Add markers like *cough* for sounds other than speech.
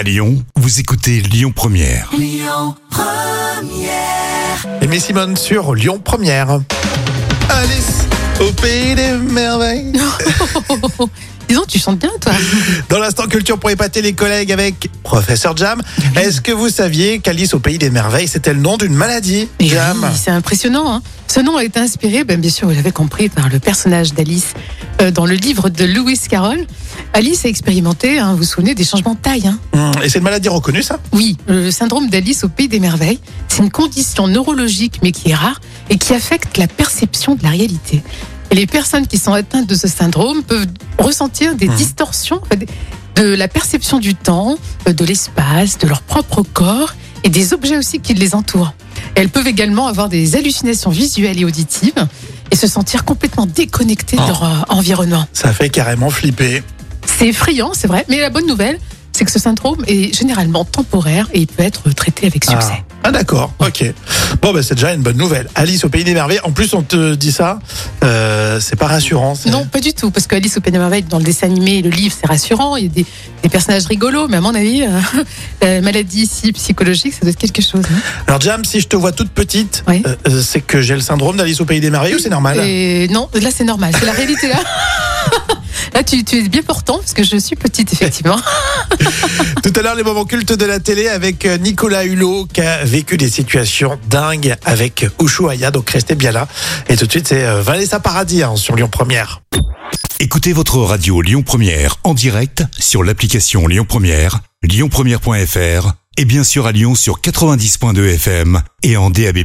À Lyon, vous écoutez Lyon Première. Aimé Simone sur Lyon Première. Alice au pays des merveilles. *laughs* Disons, tu chantes bien, toi. Dans l'instant culture pour épater les collègues avec Professeur Jam. Est-ce que vous saviez qu'Alice au pays des merveilles, c'était le nom d'une maladie Jam oui, c'est impressionnant. hein. Ce nom a été inspiré, ben, bien sûr, vous l'avez compris, par le personnage d'Alice euh, dans le livre de Lewis Carroll. Alice a expérimenté, hein, vous vous souvenez, des changements de taille. hein. Hum, Et c'est une maladie reconnue, ça? Oui, le syndrome d'Alice au pays des merveilles, c'est une condition neurologique, mais qui est rare et qui affecte la perception de la réalité. Et les personnes qui sont atteintes de ce syndrome peuvent ressentir des Mhm. distorsions de la perception du temps, euh, de l'espace, de leur propre corps et des objets aussi qui les entourent. Elles peuvent également avoir des hallucinations visuelles et auditives et se sentir complètement déconnectées de Oh. leur euh, environnement. Ça fait carrément flipper. C'est effrayant, c'est vrai, mais la bonne nouvelle, c'est que ce syndrome est généralement temporaire et il peut être traité avec succès. Ah, Ah, d'accord, ok. Bon, ben c'est déjà une bonne nouvelle. Alice au pays des merveilles. En plus, on te dit ça, euh, c'est pas rassurant. Non, pas du tout, parce qu'Alice au Pays des Merveilles, dans le dessin animé, le livre, c'est rassurant, il y a des, des personnages rigolos, mais à mon avis, euh, *laughs* la maladie ici psychologique, ça doit être quelque chose. hein. Alors, Jam, si je te vois toute petite, Oui. euh, euh, c'est que j'ai le syndrome d'Alice au pays des merveilles ou c'est normal? Et non, là c'est normal, c'est la réalité là. *laughs* Là, tu, tu es bien portant, parce que je suis petite, effectivement. *laughs* Tout à l'heure, les moments cultes de la télé avec euh, Nicolas Hulot qui a vécu des situations dingues avec Ushuaïa. Donc restez bien là. Et tout de suite, c'est euh, Vanessa Paradis hein, sur Lyon Première. Écoutez votre radio Lyon Première en direct sur l'application Lyon Première, lyonpremière.fr et bien sûr à Lyon sur 90.2 FM et en DAB+.